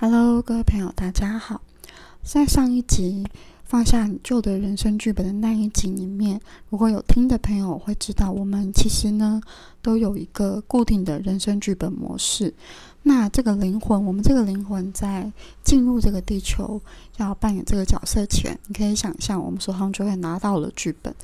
Hello，各位朋友，大家好。在上一集放下你旧的人生剧本的那一集里面，如果有听的朋友会知道，我们其实呢都有一个固定的人生剧本模式。那这个灵魂，我们这个灵魂在进入这个地球要扮演这个角色前，你可以想象，我们手上就会拿到了剧本。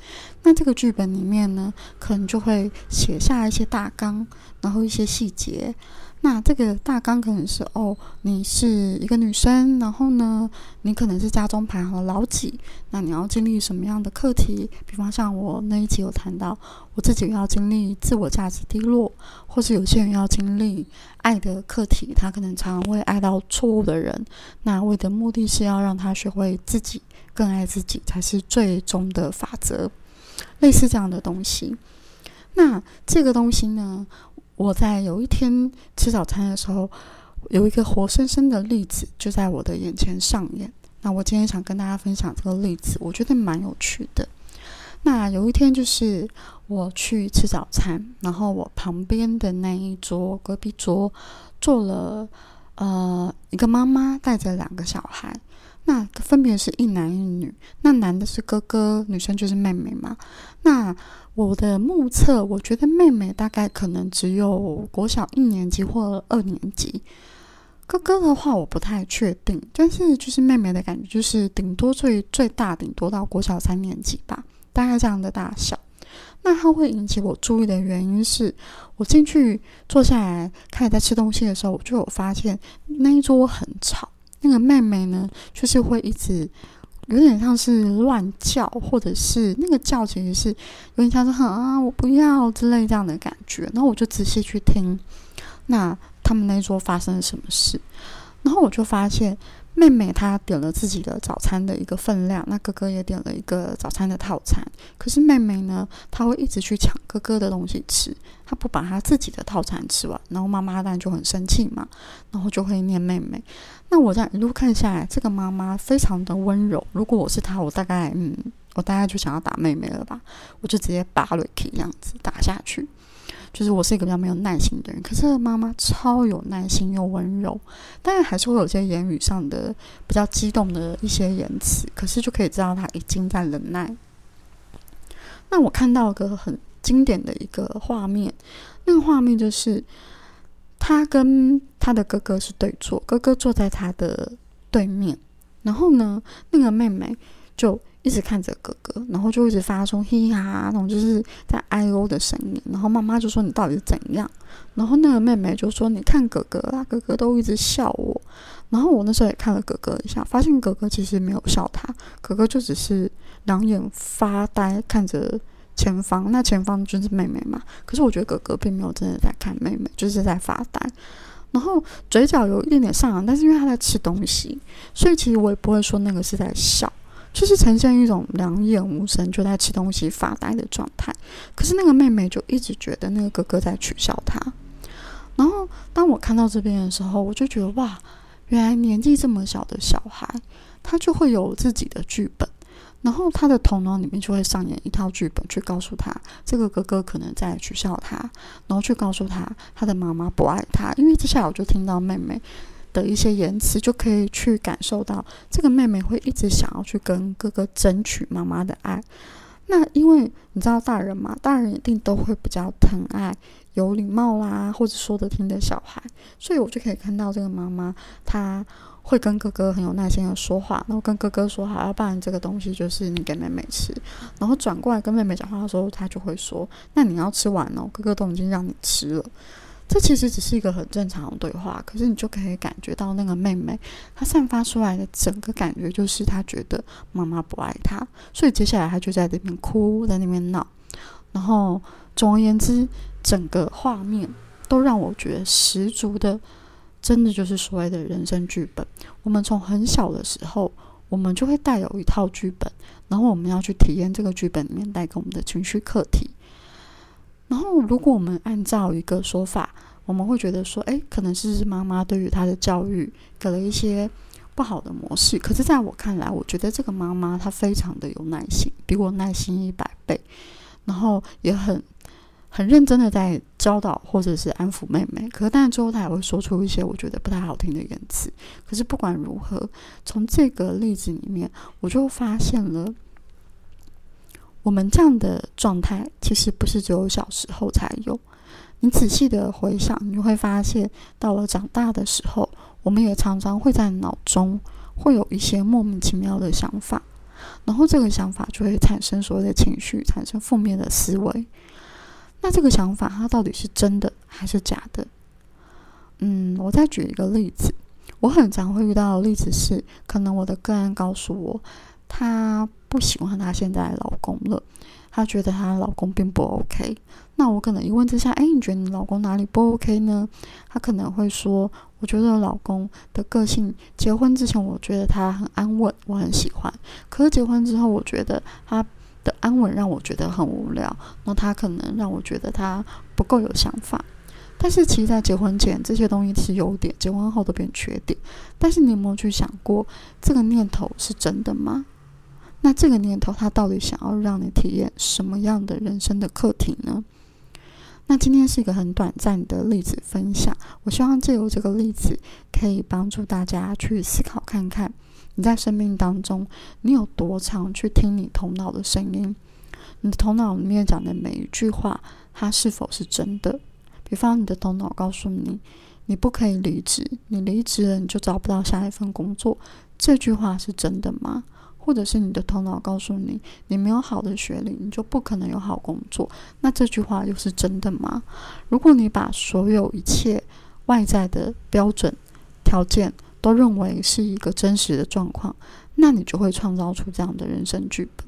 那这个剧本里面呢，可能就会写下一些大纲，然后一些细节。那这个大纲可能是哦，你是一个女生，然后呢，你可能是家中排行老几，那你要经历什么样的课题？比方像我那一集有谈到，我自己要经历自我价值低落，或是有些人要经历爱的课题，他可能常常会爱到错误的人，那为的目的是要让他学会自己更爱自己，才是最终的法则，类似这样的东西。那这个东西呢？我在有一天吃早餐的时候，有一个活生生的例子就在我的眼前上演。那我今天想跟大家分享这个例子，我觉得蛮有趣的。那有一天就是我去吃早餐，然后我旁边的那一桌隔壁桌坐了呃一个妈妈带着两个小孩。那分别是一男一女，那男的是哥哥，女生就是妹妹嘛。那我的目测，我觉得妹妹大概可能只有国小一年级或二年级，哥哥的话我不太确定，但是就是妹妹的感觉，就是顶多最最大顶多到国小三年级吧，大概这样的大小。那它会引起我注意的原因是，我进去坐下来开始在吃东西的时候，我就有发现那一桌很吵。那个妹妹呢，就是会一直有点像是乱叫，或者是那个叫其实是有点像是很啊我不要之类这样的感觉。然后我就仔细去听，那他们那一桌发生了什么事，然后我就发现。妹妹她点了自己的早餐的一个分量，那哥哥也点了一个早餐的套餐。可是妹妹呢，她会一直去抢哥哥的东西吃，她不把她自己的套餐吃完，然后妈妈当然就很生气嘛，然后就会念妹妹。那我在一路看下来，这个妈妈非常的温柔。如果我是她，我大概嗯，我大概就想要打妹妹了吧，我就直接拔了 K 这样子打下去。就是我是一个比较没有耐心的人，可是妈妈超有耐心又温柔，当然还是会有些言语上的比较激动的一些言辞，可是就可以知道她已经在忍耐。那我看到个很经典的一个画面，那个画面就是他跟他的哥哥是对坐，哥哥坐在他的对面，然后呢，那个妹妹就。一直看着哥哥，然后就一直发出嘿哈那种就是在哀欧的声音，然后妈妈就说你到底是怎样？然后那个妹妹就说你看哥哥啦，哥哥都一直笑我。然后我那时候也看了哥哥一下，发现哥哥其实没有笑他，哥哥就只是两眼发呆看着前方，那前方就是妹妹嘛。可是我觉得哥哥并没有真的在看妹妹，就是在发呆，然后嘴角有一点点上扬，但是因为他在吃东西，所以其实我也不会说那个是在笑。就是呈现一种两眼无神，就在吃东西发呆的状态。可是那个妹妹就一直觉得那个哥哥在取笑她。然后当我看到这边的时候，我就觉得哇，原来年纪这么小的小孩，他就会有自己的剧本。然后他的头脑里面就会上演一套剧本，去告诉他这个哥哥可能在取笑他，然后去告诉他他的妈妈不爱他。因为接下来我就听到妹妹。的一些言辞，就可以去感受到这个妹妹会一直想要去跟哥哥争取妈妈的爱。那因为你知道大人嘛，大人一定都会比较疼爱、有礼貌啦，或者说得听的小孩，所以我就可以看到这个妈妈，她会跟哥哥很有耐心的说话，然后跟哥哥说好，要不然这个东西就是你给妹妹吃。然后转过来跟妹妹讲话的时候，她就会说：“那你要吃完哦，哥哥都已经让你吃了。”这其实只是一个很正常的对话，可是你就可以感觉到那个妹妹她散发出来的整个感觉，就是她觉得妈妈不爱她，所以接下来她就在那边哭，在那边闹。然后总而言之，整个画面都让我觉得十足的，真的就是所谓的人生剧本。我们从很小的时候，我们就会带有一套剧本，然后我们要去体验这个剧本里面带给我们的情绪课题。然后，如果我们按照一个说法，我们会觉得说，诶，可能是妈妈对于她的教育给了一些不好的模式。可是，在我看来，我觉得这个妈妈她非常的有耐心，比我耐心一百倍，然后也很很认真的在教导或者是安抚妹妹，可是但最后他也会说出一些我觉得不太好听的言辞。可是不管如何，从这个例子里面，我就发现了，我们这样的状态其实不是只有小时候才有。你仔细的回想，你会发现，到了长大的时候，我们也常常会在脑中会有一些莫名其妙的想法，然后这个想法就会产生所谓的情绪，产生负面的思维。那这个想法，它到底是真的还是假的？嗯，我再举一个例子，我很常会遇到的例子是，可能我的个案告诉我，他不喜欢她现在的老公了，她觉得她老公并不 OK。那我可能一问之下，哎，你觉得你老公哪里不 OK 呢？她可能会说，我觉得老公的个性，结婚之前我觉得他很安稳，我很喜欢，可是结婚之后，我觉得他。的安稳让我觉得很无聊，那他可能让我觉得他不够有想法。但是其实，在结婚前，这些东西是优点，结婚后都变缺点。但是你有没有去想过，这个念头是真的吗？那这个念头，他到底想要让你体验什么样的人生的课题呢？那今天是一个很短暂的例子分享，我希望借由这个例子，可以帮助大家去思考看看。你在生命当中，你有多常去听你头脑的声音？你的头脑里面讲的每一句话，它是否是真的？比方，你的头脑告诉你，你不可以离职，你离职了你就找不到下一份工作，这句话是真的吗？或者是你的头脑告诉你，你没有好的学历，你就不可能有好工作，那这句话又是真的吗？如果你把所有一切外在的标准条件，都认为是一个真实的状况，那你就会创造出这样的人生剧本。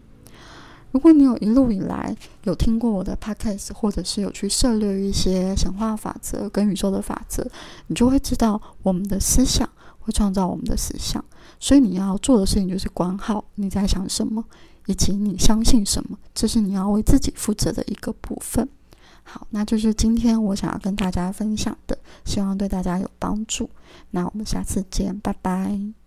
如果你有一路以来有听过我的 podcast，或者是有去涉猎一些神话法则跟宇宙的法则，你就会知道我们的思想会创造我们的思想。所以你要做的事情就是管好你在想什么，以及你相信什么，这是你要为自己负责的一个部分。好，那就是今天我想要跟大家分享的，希望对大家有帮助。那我们下次见，拜拜。